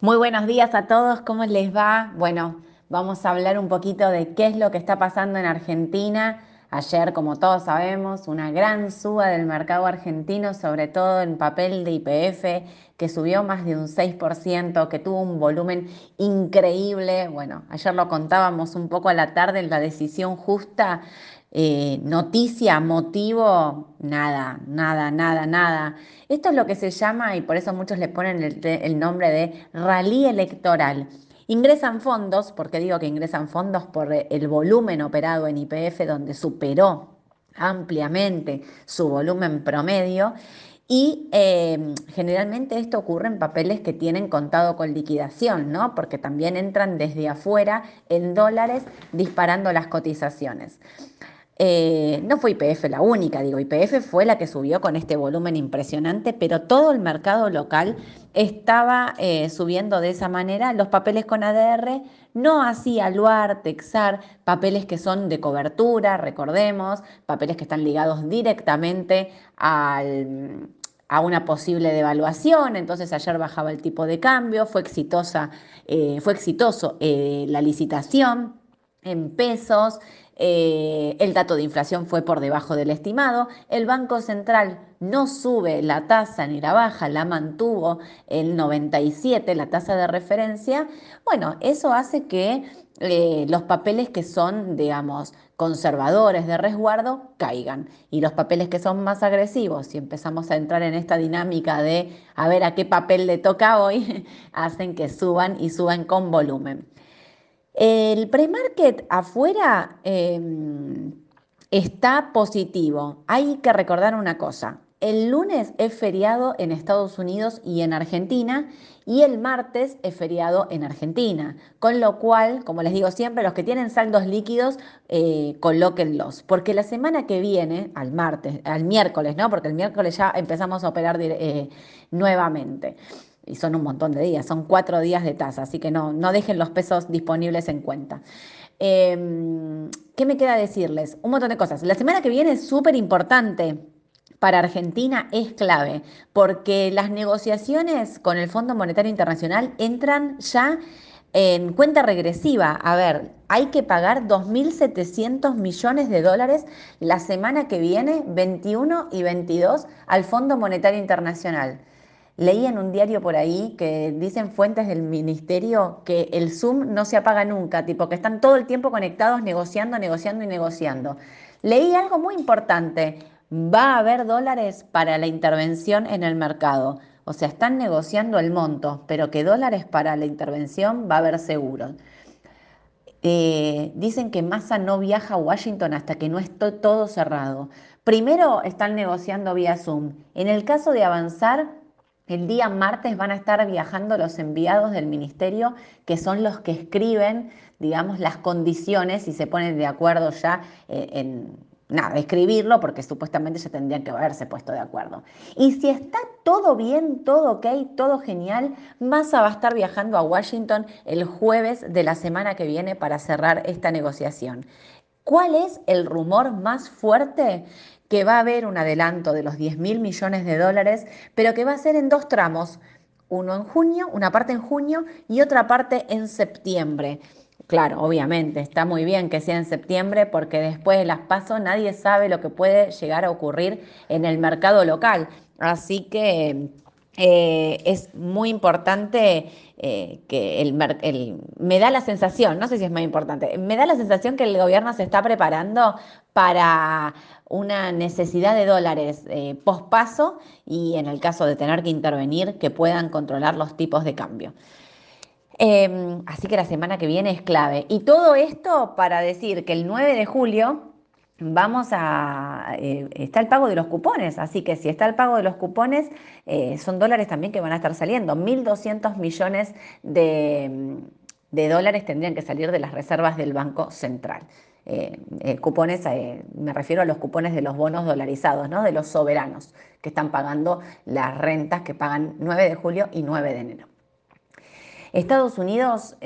Muy buenos días a todos, ¿cómo les va? Bueno, vamos a hablar un poquito de qué es lo que está pasando en Argentina. Ayer, como todos sabemos, una gran suba del mercado argentino, sobre todo en papel de IPF, que subió más de un 6%, que tuvo un volumen increíble. Bueno, ayer lo contábamos un poco a la tarde, la decisión justa eh, noticia, motivo, nada, nada, nada, nada. Esto es lo que se llama, y por eso muchos le ponen el, nombre de rally electoral. Ingresan fondos, porque digo que ingresan fondos por el volumen operado en IPF, donde superó ampliamente su volumen promedio. Y em, generalmente esto ocurre en papeles que tienen contado con liquidación, ¿no? Porque también entran desde afuera en dólares disparando las cotizaciones. Eh, no fue IPF la única, digo, IPF fue la que subió con este volumen impresionante, pero todo el mercado local estaba eh, subiendo de esa manera. Los papeles con ADR no así Aluar, Texar, papeles que son de cobertura, recordemos, papeles que están ligados directamente a una posible devaluación, entonces ayer bajaba el tipo de cambio, fue exitosa, eh, fue exitoso la licitación en pesos, eh, el dato de inflación fue por debajo del estimado, el Banco Central no sube la tasa ni la baja, la mantuvo el 97, la tasa de referencia, bueno, eso hace que eh, los papeles que son, digamos, conservadores de resguardo caigan y los papeles que son más agresivos, si empezamos a entrar en esta dinámica de a ver a qué papel le toca hoy, hacen que suban y suban con volumen. El pre-market afuera em, está positivo. Hay que recordar una cosa. El lunes es feriado en Estados Unidos y en Argentina y el martes es feriado en Argentina. Con lo cual, como les digo siempre, los que tienen saldos líquidos, eh, colóquenlos. Porque la semana que viene, al martes, al miércoles, ¿no? Porque el miércoles ya empezamos a operar eh, nuevamente y son un montón de días, son cuatro días de tasa, así que no, no dejen los pesos disponibles en cuenta. Em, ¿Qué me queda decirles? Un montón de cosas. La semana que viene es súper importante. Para Argentina es clave porque las negociaciones con el Fondo Monetario Internacional entran ya en cuenta regresiva. A ver, hay que pagar 2.700 millones de dólares la semana que viene, 21 y 22, al Fondo Monetario Internacional. Leí en un diario por ahí que dicen fuentes del ministerio que el Zoom no se apaga nunca, tipo que están todo el tiempo conectados negociando, negociando y negociando. Leí algo muy importante, va a haber dólares para la intervención en el mercado. O sea, están negociando el monto, pero que dólares para la intervención va a haber seguro. Eh, dicen que Massa no viaja a Washington hasta que no esté todo cerrado. Primero están negociando vía Zoom. En el caso de avanzar, el día martes van a estar viajando los enviados del ministerio, que son los que escriben, digamos, las condiciones y se ponen de acuerdo ya eh, en, nada, escribirlo, porque supuestamente ya tendrían que haberse puesto de acuerdo. Y si está todo bien, todo ok, todo genial, Massa va a estar viajando a Washington el jueves de la semana que viene para cerrar esta negociación. ¿Cuál es el rumor más fuerte? que va a haber un adelanto de los 10 mil millones de dólares, pero que va a ser en dos tramos, uno en junio, una parte en junio y otra parte en septiembre. Claro, obviamente, está muy bien que sea en septiembre porque después de las pasos nadie sabe lo que puede llegar a ocurrir en el mercado local. Así que eh, es muy importante eh, que el, me da la sensación, no sé si es más importante, me da la sensación que el gobierno se está preparando para una necesidad de dólares eh, pospaso y en el caso de tener que intervenir, que puedan controlar los tipos de cambio. Em, así que la semana que viene es clave. Y todo esto para decir que el 9 de julio vamos a, eh, está el pago de los cupones, así que si está el pago de los cupones, eh, son dólares también que van a estar saliendo. 1.200 millones de, dólares tendrían que salir de las reservas del Banco Central. Eh, cupones, me refiero a los cupones de los bonos dolarizados, ¿no? de los soberanos, que están pagando las rentas que pagan 9 de julio y 9 de enero. Estados Unidos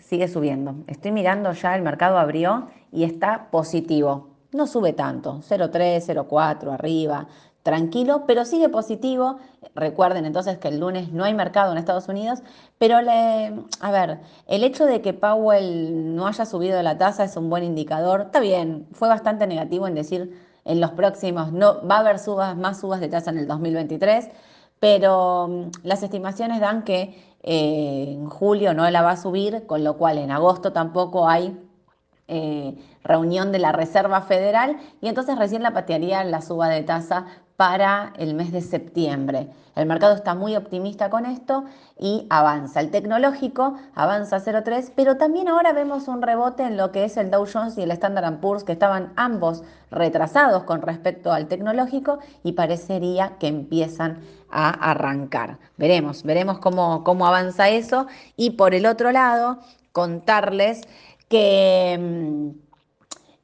sigue subiendo. Estoy mirando ya, el mercado abrió y está positivo no sube tanto, 0,3, 0,4 arriba, tranquilo, pero sigue positivo. Recuerden entonces que el lunes no hay mercado en Estados Unidos, pero a ver, el hecho de que Powell no haya subido la tasa es un buen indicador. Está bien, fue bastante negativo en decir en los próximos, no va a haber subas, más subas de tasa en el 2023, pero mm, las estimaciones dan que eh, en julio no la va a subir, con lo cual en agosto tampoco hay eh, reunión de la Reserva Federal y entonces recién la patearía la suba de tasa para el mes de septiembre. El mercado está muy optimista con esto y avanza. El tecnológico avanza 0,3, pero también ahora vemos un rebote en lo que es el Dow Jones y el Standard Poor's, que estaban ambos retrasados con respecto al tecnológico y parecería que empiezan a arrancar. Veremos, veremos cómo, cómo avanza eso. Y por el otro lado, contarles que mm,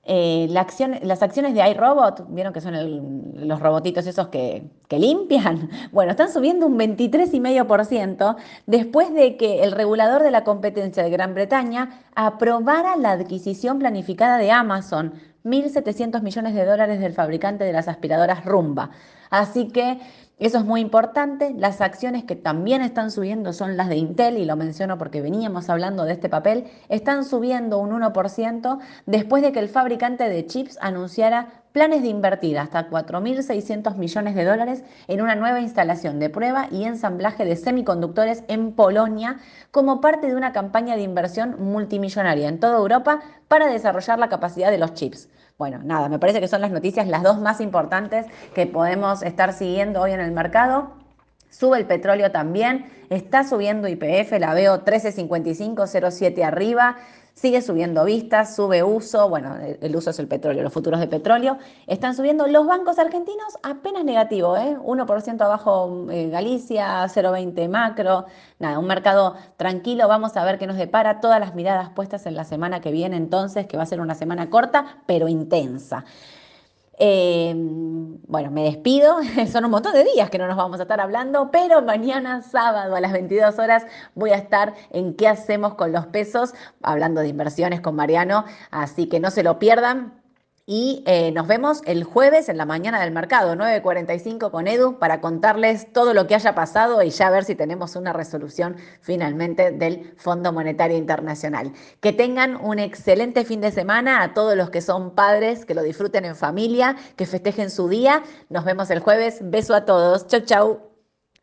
eh, las acciones de iRobot, vieron que son los robotitos esos que, que limpian, bueno, están subiendo un 23,5% después de que el regulador de la competencia de Gran Bretaña aprobara la adquisición planificada de Amazon, 1.700 millones de dólares del fabricante de las aspiradoras Rumba. Así que eso es muy importante. Las acciones que también están subiendo son las de Intel, y lo menciono porque veníamos hablando de este papel, están subiendo un 1% después de que el fabricante de chips anunciara planes de invertir hasta 4.600 millones de dólares en una nueva instalación de prueba y ensamblaje de semiconductores en Polonia como parte de una campaña de inversión multimillonaria en toda Europa para desarrollar la capacidad de los chips. Bueno, nada, me parece que son las noticias las dos más importantes que podemos estar siguiendo hoy en el mercado. Sube el petróleo también, está subiendo IPF, la veo 13.55, arriba, sigue subiendo vistas, sube uso, bueno, el uso es el petróleo, los futuros de petróleo están subiendo. Los bancos argentinos apenas negativo, ¿eh? 1% abajo eh, Galicia, 0,20 macro, nada, un mercado tranquilo, vamos a ver qué nos depara, todas las miradas puestas en la semana que viene entonces, que va a ser una semana corta, pero intensa. Em, bueno, me despido. Son un montón de días que no nos vamos a estar hablando, pero mañana sábado a las 22 horas voy a estar en qué hacemos con los pesos, hablando de inversiones con Mariano, así que no se lo pierdan. Y eh, nos vemos el jueves en la mañana del mercado, 9.45 con Edu, para contarles todo lo que haya pasado y ya ver si tenemos una resolución finalmente del Fondo Monetario Internacional. Que tengan un excelente fin de semana a todos los que son padres, que lo disfruten en familia, que festejen su día. Nos vemos el jueves. Beso a todos. Chau, chau.